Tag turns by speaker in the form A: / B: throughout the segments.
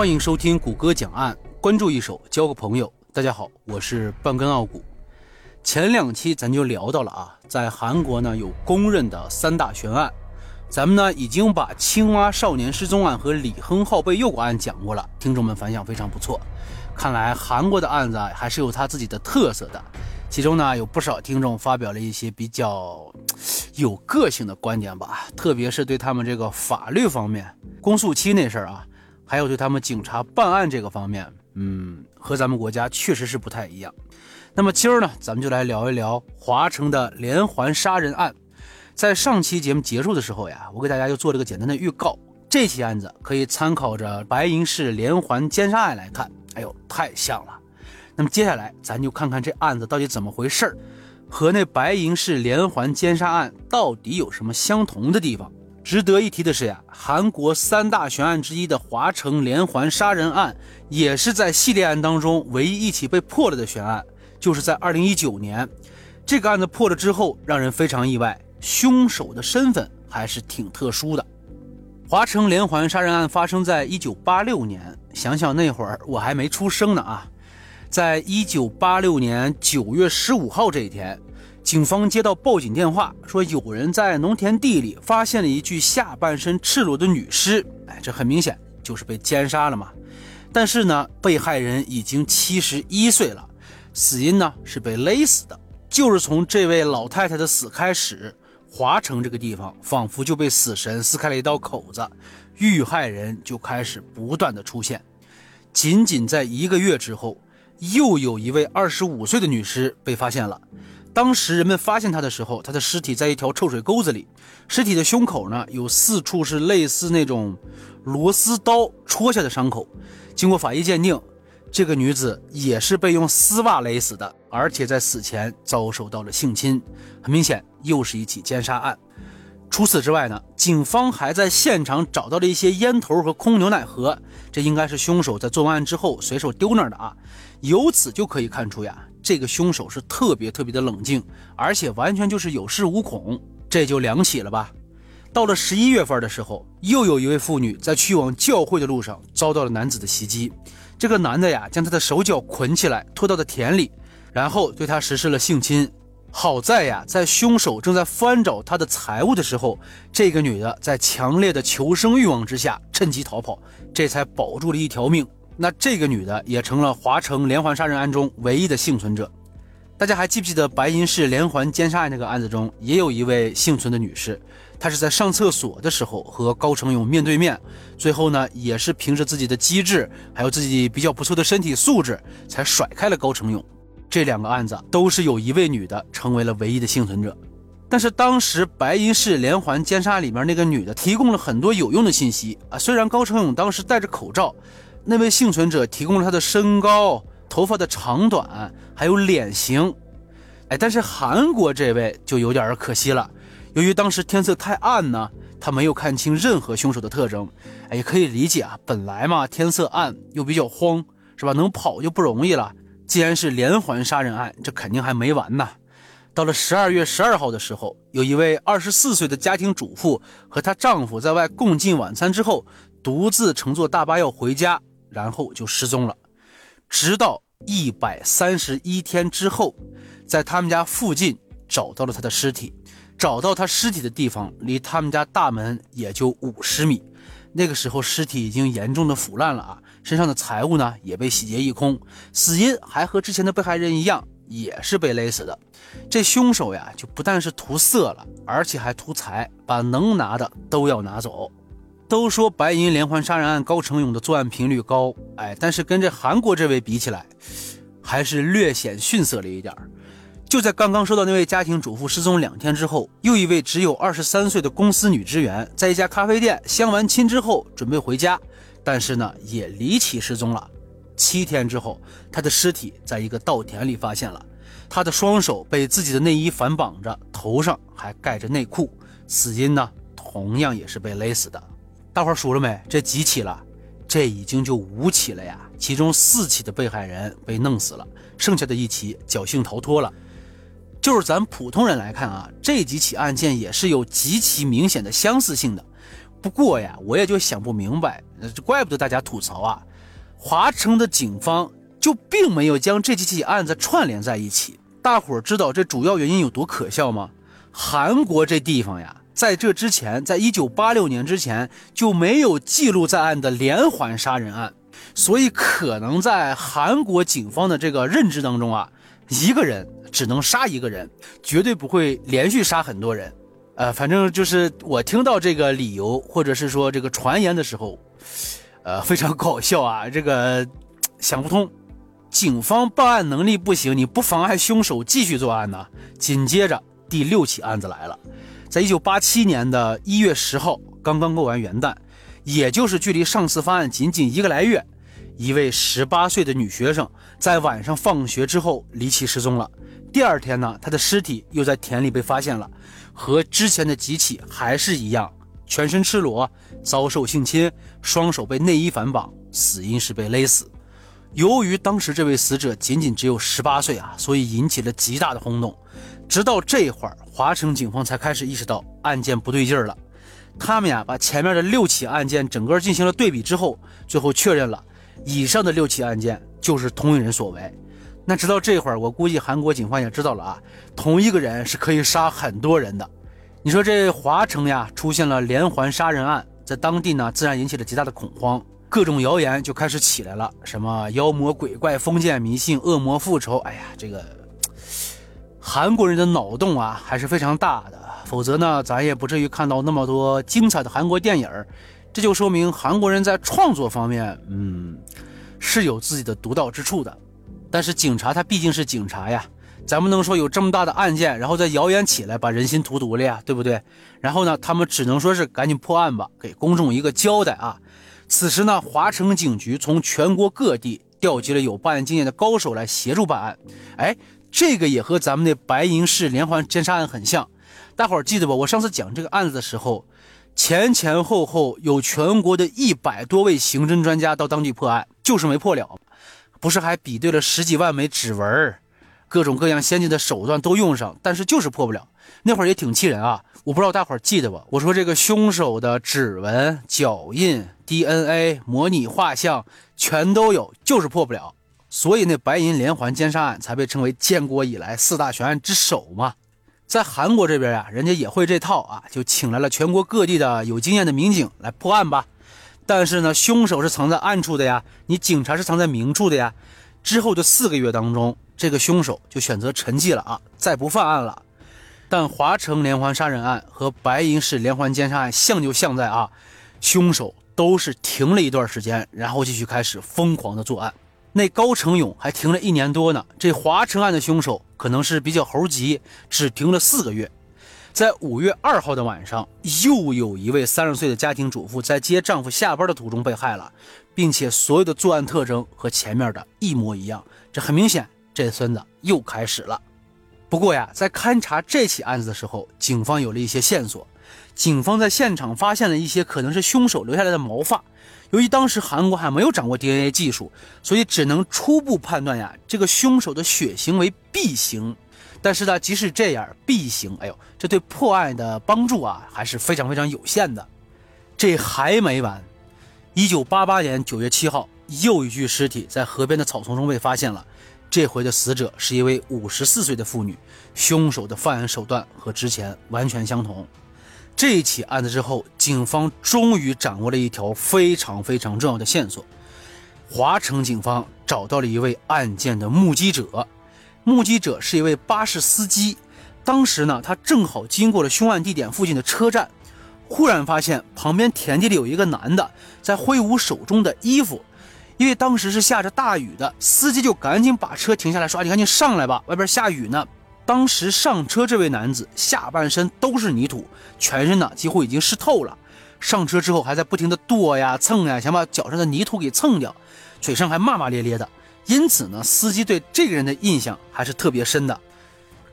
A: 欢迎收听谷歌讲案，关注一手交个朋友。大家好，我是半根傲骨。前两期咱就聊到了啊，在韩国呢有公认的三大悬案，咱们呢已经把青蛙少年失踪案和李亨浩被诱拐案讲过了，听众们反响非常不错。看来韩国的案子啊还是有它自己的特色的，其中呢有不少听众发表了一些比较有个性的观点吧，特别是对他们这个法律方面公诉期那事儿啊。还有对他们警察办案这个方面，嗯，和咱们国家确实是不太一样。那么今儿呢，咱们就来聊一聊华城的连环杀人案。在上期节目结束的时候呀，我给大家就做了个简单的预告，这起案子可以参考着白银市连环奸杀案来看。哎呦，太像了。那么接下来咱就看看这案子到底怎么回事儿，和那白银市连环奸杀案到底有什么相同的地方。值得一提的是呀，韩国三大悬案之一的华城连环杀人案，也是在系列案当中唯一一起被破了的悬案。就是在二零一九年，这个案子破了之后，让人非常意外，凶手的身份还是挺特殊的。华城连环杀人案发生在一九八六年，想想那会儿我还没出生呢啊，在一九八六年九月十五号这一天。警方接到报警电话，说有人在农田地里发现了一具下半身赤裸的女尸。哎，这很明显就是被奸杀了嘛。但是呢，被害人已经七十一岁了，死因呢是被勒死的。就是从这位老太太的死开始，华城这个地方仿佛就被死神撕开了一道口子，遇害人就开始不断的出现。仅仅在一个月之后，又有一位二十五岁的女尸被发现了。当时人们发现他的时候，他的尸体在一条臭水沟子里，尸体的胸口呢有四处是类似那种螺丝刀戳下的伤口。经过法医鉴定，这个女子也是被用丝袜勒死的，而且在死前遭受到了性侵，很明显又是一起奸杀案。除此之外呢，警方还在现场找到了一些烟头和空牛奶盒，这应该是凶手在做完案之后随手丢那儿的啊。由此就可以看出呀。这个凶手是特别特别的冷静，而且完全就是有恃无恐，这就两起了吧。到了十一月份的时候，又有一位妇女在去往教会的路上遭到了男子的袭击。这个男的呀，将她的手脚捆起来，拖到了田里，然后对她实施了性侵。好在呀，在凶手正在翻找她的财物的时候，这个女的在强烈的求生欲望之下趁机逃跑，这才保住了一条命。那这个女的也成了华城连环杀人案中唯一的幸存者。大家还记不记得白银市连环奸杀案那个案子中，也有一位幸存的女士，她是在上厕所的时候和高成勇面对面，最后呢也是凭着自己的机智，还有自己比较不错的身体素质，才甩开了高成勇。这两个案子都是有一位女的成为了唯一的幸存者。但是当时白银市连环奸杀里面那个女的提供了很多有用的信息啊，虽然高成勇当时戴着口罩。那位幸存者提供了他的身高、头发的长短，还有脸型。哎，但是韩国这位就有点可惜了，由于当时天色太暗呢，他没有看清任何凶手的特征。哎，也可以理解啊，本来嘛天色暗又比较慌，是吧？能跑就不容易了。既然是连环杀人案，这肯定还没完呢。到了十二月十二号的时候，有一位二十四岁的家庭主妇和她丈夫在外共进晚餐之后，独自乘坐大巴要回家。然后就失踪了，直到一百三十一天之后，在他们家附近找到了他的尸体。找到他尸体的地方离他们家大门也就五十米。那个时候尸体已经严重的腐烂了啊，身上的财物呢也被洗劫一空。死因还和之前的被害人一样，也是被勒死的。这凶手呀，就不但是图色了，而且还图财，把能拿的都要拿走。都说白银连环杀人案高成勇的作案频率高，哎，但是跟这韩国这位比起来，还是略显逊色了一点就在刚刚说到那位家庭主妇失踪两天之后，又一位只有二十三岁的公司女职员，在一家咖啡店相完亲之后准备回家，但是呢也离奇失踪了。七天之后，她的尸体在一个稻田里发现了，她的双手被自己的内衣反绑着，头上还盖着内裤，死因呢同样也是被勒死的。大伙数了没？这几起了？这已经就五起了呀！其中四起的被害人被弄死了，剩下的一起侥幸逃脱了。就是咱普通人来看啊，这几起案件也是有极其明显的相似性的。不过呀，我也就想不明白，这怪不得大家吐槽啊！华城的警方就并没有将这几起案子串联在一起。大伙儿知道这主要原因有多可笑吗？韩国这地方呀，在这之前，在一九八六年之前就没有记录在案的连环杀人案，所以可能在韩国警方的这个认知当中啊，一个人只能杀一个人，绝对不会连续杀很多人。呃，反正就是我听到这个理由或者是说这个传言的时候。呃，非常搞笑啊！这个想不通，警方办案能力不行，你不妨碍凶手继续作案呢？紧接着第六起案子来了，在一九八七年的一月十号，刚刚过完元旦，也就是距离上次发案仅仅一个来月，一位十八岁的女学生在晚上放学之后离奇失踪了。第二天呢，她的尸体又在田里被发现了，和之前的几起还是一样。全身赤裸，遭受性侵，双手被内衣反绑，死因是被勒死。由于当时这位死者仅仅只有十八岁啊，所以引起了极大的轰动。直到这会儿，华城警方才开始意识到案件不对劲儿了。他们呀，把前面的六起案件整个进行了对比之后，最后确认了以上的六起案件就是同一人所为。那直到这会儿，我估计韩国警方也知道了啊，同一个人是可以杀很多人的。你说这华城呀，出现了连环杀人案，在当地呢，自然引起了极大的恐慌，各种谣言就开始起来了，什么妖魔鬼怪、封建迷信、恶魔复仇。哎呀，这个韩国人的脑洞啊，还是非常大的，否则呢，咱也不至于看到那么多精彩的韩国电影这就说明韩国人在创作方面，嗯，是有自己的独到之处的。但是警察他毕竟是警察呀。咱不能说有这么大的案件，然后再谣言起来，把人心荼毒了呀，对不对？然后呢，他们只能说是赶紧破案吧，给公众一个交代啊。此时呢，华城警局从全国各地调集了有办案经验的高手来协助办案。哎，这个也和咱们的白银市连环奸杀案很像。大伙儿记得吧？我上次讲这个案子的时候，前前后后有全国的一百多位刑侦专家到当地破案，就是没破了。不是还比对了十几万枚指纹？各种各样先进的手段都用上，但是就是破不了。那会儿也挺气人啊！我不知道大伙儿记得不？我说这个凶手的指纹、脚印、DNA、模拟画像全都有，就是破不了。所以那白银连环奸杀案才被称为建国以来四大悬案之首嘛。在韩国这边呀，人家也会这套啊，就请来了全国各地的有经验的民警来破案吧。但是呢，凶手是藏在暗处的呀，你警察是藏在明处的呀。之后的四个月当中。这个凶手就选择沉寂了啊，再不犯案了。但华城连环杀人案和白银市连环奸杀案像就像在啊，凶手都是停了一段时间，然后继续开始疯狂的作案。那高成勇还停了一年多呢。这华城案的凶手可能是比较猴急，只停了四个月。在五月二号的晚上，又有一位三十岁的家庭主妇在接丈夫下班的途中被害了，并且所有的作案特征和前面的一模一样。这很明显。这孙子又开始了。不过呀，在勘查这起案子的时候，警方有了一些线索。警方在现场发现了一些可能是凶手留下来的毛发。由于当时韩国还没有掌握 DNA 技术，所以只能初步判断呀，这个凶手的血型为 B 型。但是呢，即使这样，B 型，哎呦，这对破案的帮助啊，还是非常非常有限的。这还没完。一九八八年九月七号，又一具尸体在河边的草丛中被发现了。这回的死者是一位五十四岁的妇女，凶手的犯案手段和之前完全相同。这起案子之后，警方终于掌握了一条非常非常重要的线索。华城警方找到了一位案件的目击者，目击者是一位巴士司机。当时呢，他正好经过了凶案地点附近的车站，忽然发现旁边田地里有一个男的在挥舞手中的衣服。因为当时是下着大雨的，司机就赶紧把车停下来，说：“你赶紧上来吧，外边下雨呢。”当时上车这位男子下半身都是泥土，全身呢几乎已经湿透了。上车之后还在不停的跺呀蹭呀，想把脚上的泥土给蹭掉，嘴上还骂骂咧咧的。因此呢，司机对这个人的印象还是特别深的。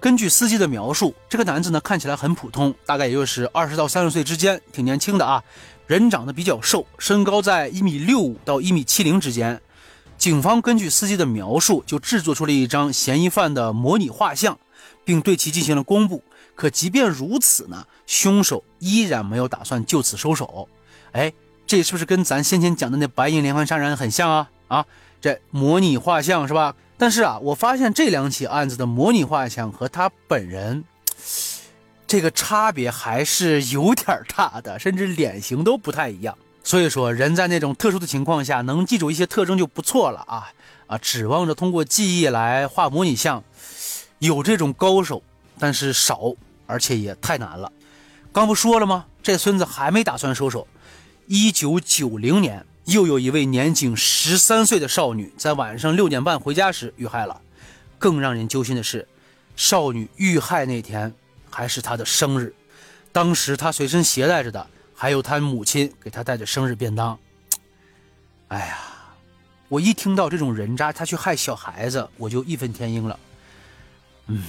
A: 根据司机的描述，这个男子呢看起来很普通，大概也就是二十到三十岁之间，挺年轻的啊。人长得比较瘦，身高在一米六五到一米七零之间。警方根据司机的描述，就制作出了一张嫌疑犯的模拟画像，并对其进行了公布。可即便如此呢，凶手依然没有打算就此收手。哎，这是不是跟咱先前讲的那白银连环杀人很像啊？啊，这模拟画像是吧？但是啊，我发现这两起案子的模拟画像和他本人，这个差别还是有点大的，甚至脸型都不太一样。所以说，人在那种特殊的情况下，能记住一些特征就不错了啊啊！指望着通过记忆来画模拟像，有这种高手，但是少，而且也太难了。刚不说了吗？这孙子还没打算收手。一九九零年，又有一位年仅十三岁的少女在晚上六点半回家时遇害了。更让人揪心的是，少女遇害那天还是她的生日，当时她随身携带着的。还有她母亲给她带的生日便当。哎呀，我一听到这种人渣他去害小孩子，我就义愤填膺了。嗯，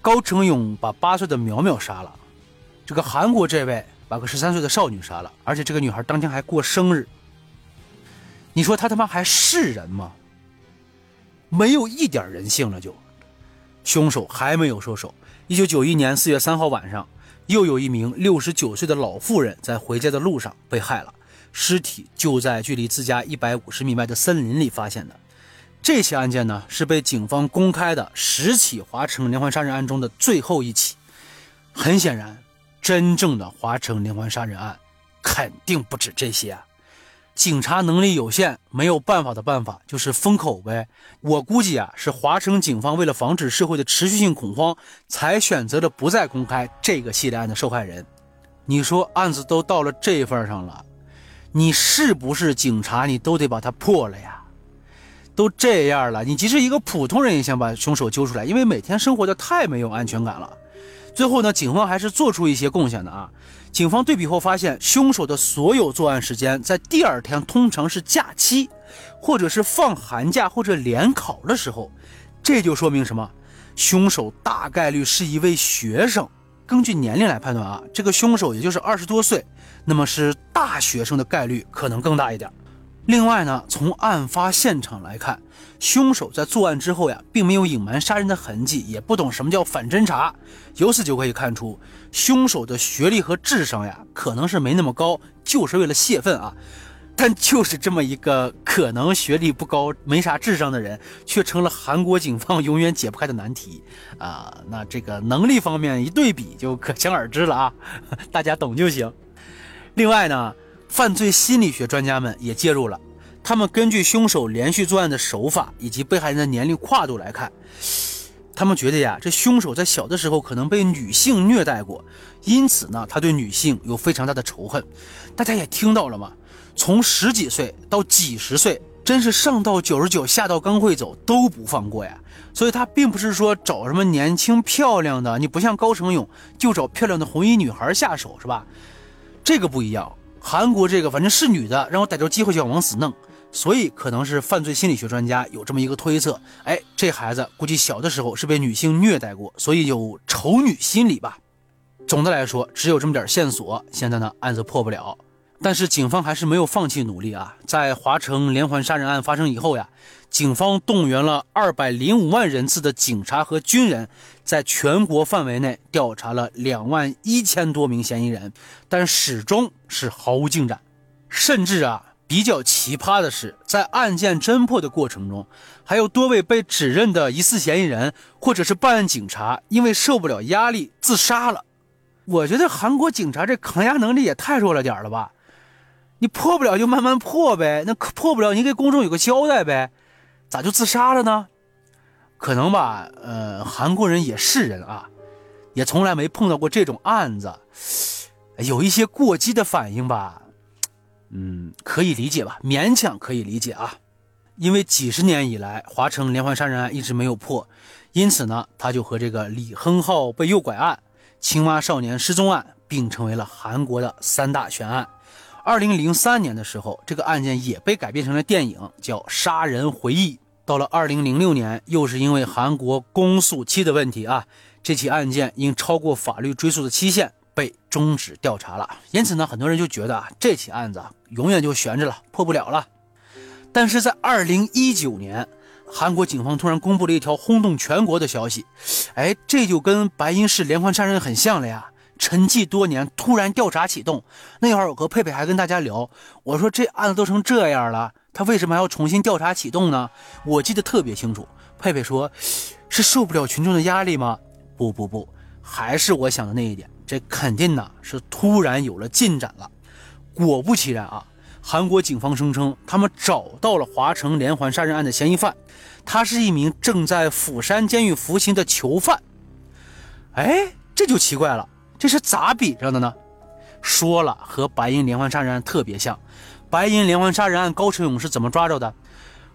A: 高成勇把八岁的苗苗杀了，这个韩国这位把个十三岁的少女杀了，而且这个女孩当天还过生日。你说他他妈还是人吗？没有一点人性了就。凶手还没有收手。一九九一年四月三号晚上。又有一名六十九岁的老妇人在回家的路上被害了，尸体就在距离自家一百五十米外的森林里发现的。这起案件呢，是被警方公开的十起华城连环杀人案中的最后一起。很显然，真正的华城连环杀人案肯定不止这些。啊警察能力有限，没有办法的办法就是封口呗。我估计啊，是华城警方为了防止社会的持续性恐慌，才选择了不再公开这个系列案的受害人。你说案子都到了这份上了，你是不是警察，你都得把它破了呀？都这样了，你即使一个普通人也想把凶手揪出来，因为每天生活的太没有安全感了。最后呢，警方还是做出一些贡献的啊。警方对比后发现，凶手的所有作案时间在第二天通常是假期，或者是放寒假或者联考的时候。这就说明什么？凶手大概率是一位学生。根据年龄来判断啊，这个凶手也就是二十多岁，那么是大学生的概率可能更大一点。另外呢，从案发现场来看，凶手在作案之后呀，并没有隐瞒杀人的痕迹，也不懂什么叫反侦查，由此就可以看出，凶手的学历和智商呀，可能是没那么高，就是为了泄愤啊。但就是这么一个可能学历不高、没啥智商的人，却成了韩国警方永远解不开的难题啊。那这个能力方面一对比，就可想而知了啊，大家懂就行。另外呢。犯罪心理学专家们也介入了，他们根据凶手连续作案的手法以及被害人的年龄跨度来看，他们觉得呀，这凶手在小的时候可能被女性虐待过，因此呢，他对女性有非常大的仇恨。大家也听到了吗？从十几岁到几十岁，真是上到九十九，下到刚会走都不放过呀。所以他并不是说找什么年轻漂亮的，你不像高成勇就找漂亮的红衣女孩下手是吧？这个不一样。韩国这个反正是女的，让我逮着机会就要往死弄，所以可能是犯罪心理学专家有这么一个推测，哎，这孩子估计小的时候是被女性虐待过，所以有丑女心理吧。总的来说，只有这么点线索，现在呢案子破不了。但是警方还是没有放弃努力啊！在华城连环杀人案发生以后呀，警方动员了二百零五万人次的警察和军人，在全国范围内调查了两万一千多名嫌疑人，但始终是毫无进展。甚至啊，比较奇葩的是，在案件侦破的过程中，还有多位被指认的疑似嫌疑人或者是办案警察，因为受不了压力自杀了。我觉得韩国警察这抗压能力也太弱了点了吧！你破不了就慢慢破呗，那破不了你给公众有个交代呗，咋就自杀了呢？可能吧，呃，韩国人也是人啊，也从来没碰到过这种案子，有一些过激的反应吧，嗯，可以理解吧，勉强可以理解啊，因为几十年以来华城连环杀人案一直没有破，因此呢，他就和这个李亨浩被诱拐案、青蛙少年失踪案并成为了韩国的三大悬案。二零零三年的时候，这个案件也被改编成了电影，叫《杀人回忆》。到了二零零六年，又是因为韩国公诉期的问题啊，这起案件因超过法律追诉的期限被终止调查了。因此呢，很多人就觉得啊，这起案子永远就悬着了，破不了了。但是在二零一九年，韩国警方突然公布了一条轰动全国的消息，哎，这就跟白银市连环杀人很像了呀。沉寂多年，突然调查启动。那会儿我和佩佩还跟大家聊，我说这案子都成这样了，他为什么还要重新调查启动呢？我记得特别清楚，佩佩说是受不了群众的压力吗？不不不，还是我想的那一点，这肯定呢是突然有了进展了。果不其然啊，韩国警方声称他们找到了华城连环杀人案的嫌疑犯，他是一名正在釜山监狱服刑的囚犯。哎，这就奇怪了，这是咋比上的呢？说了和白银连环杀人案特别像。白银连环杀人案，高成勇是怎么抓着的？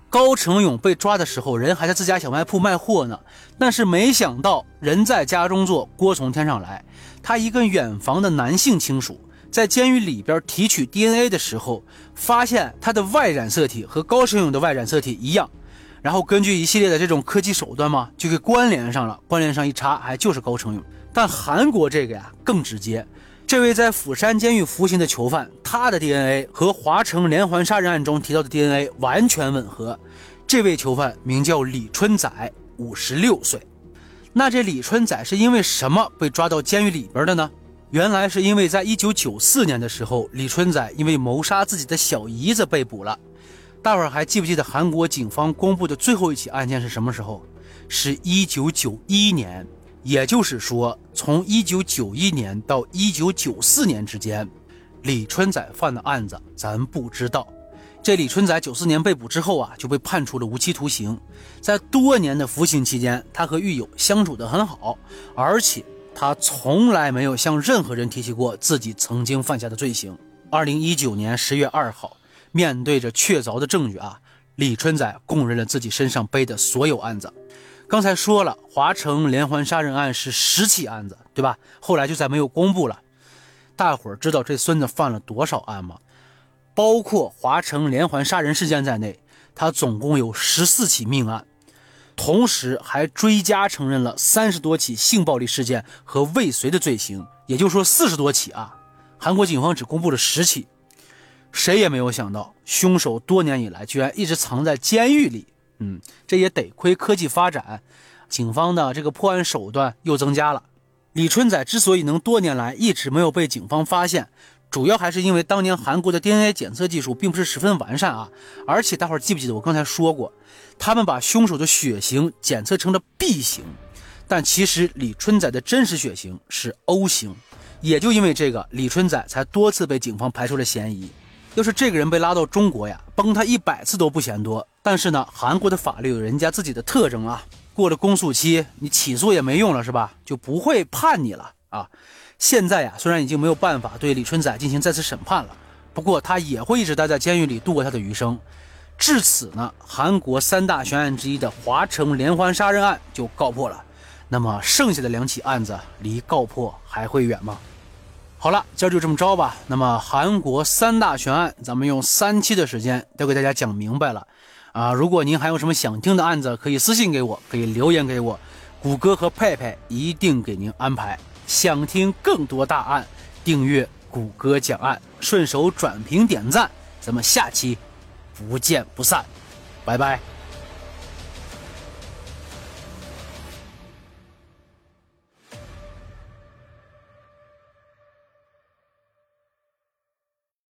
A: 高成勇被抓的时候，人还在自家小卖铺卖货呢。但是没想到，人在家中坐，锅从天上来。他一个远房的男性亲属在监狱里边提取 DNA 的时候，发现他的 Y 染色体和高成勇的 Y 染色体一样。然后根据一系列的这种科技手段嘛，就给关联上了。关联上一查，还就是高成勇。但韩国这个呀更直接。这位在釜山监狱服刑的囚犯，他的 DNA 和华城连环杀人案中提到的 DNA 完全吻合。这位囚犯名叫李春仔，五十六岁。那这李春仔是因为什么被抓到监狱里边的呢？原来是因为在一九九四年的时候，李春仔因为谋杀自己的小姨子被捕了。大伙儿还记不记得韩国警方公布的最后一起案件是什么时候？是一九九一年。也就是说，从一九九一年到一九九四年之间，李春仔犯的案子咱不知道。这李春仔九四年被捕之后啊，就被判处了无期徒刑。在多年的服刑期间，他和狱友相处得很好，而且他从来没有向任何人提起过自己曾经犯下的罪行。二零一九年十月二号，面对着确凿的证据啊，李春仔供认了自己身上背的所有案子。刚才说了，华城连环杀人案是十起案子，对吧？后来就再没有公布了。大伙儿知道这孙子犯了多少案吗？包括华城连环杀人事件在内，他总共有十四起命案，同时还追加承认了三十多起性暴力事件和未遂的罪行，也就是说四十多起啊。韩国警方只公布了十起，谁也没有想到，凶手多年以来居然一直藏在监狱里。嗯，这也得亏科技发展，警方的这个破案手段又增加了。李春仔之所以能多年来一直没有被警方发现，主要还是因为当年韩国的 DNA 检测技术并不是十分完善啊。而且大伙儿记不记得我刚才说过，他们把凶手的血型检测成了 B 型，但其实李春仔的真实血型是 O 型。也就因为这个，李春仔才多次被警方排除了嫌疑。要是这个人被拉到中国呀，崩他一百次都不嫌多。但是呢，韩国的法律有人家自己的特征啊。过了公诉期，你起诉也没用了，是吧？就不会判你了啊。现在呀，虽然已经没有办法对李春仔进行再次审判了，不过他也会一直待在监狱里度过他的余生。至此呢，韩国三大悬案之一的华城连环杀人案就告破了。那么剩下的两起案子离告破还会远吗？好了，今儿就这么着吧。那么韩国三大悬案，咱们用三期的时间都给大家讲明白了啊！如果您还有什么想听的案子，可以私信给我，可以留言给我，谷歌和佩佩一定给您安排。想听更多大案，订阅谷歌讲案，顺手转评点赞，咱们下期不见不散，拜拜。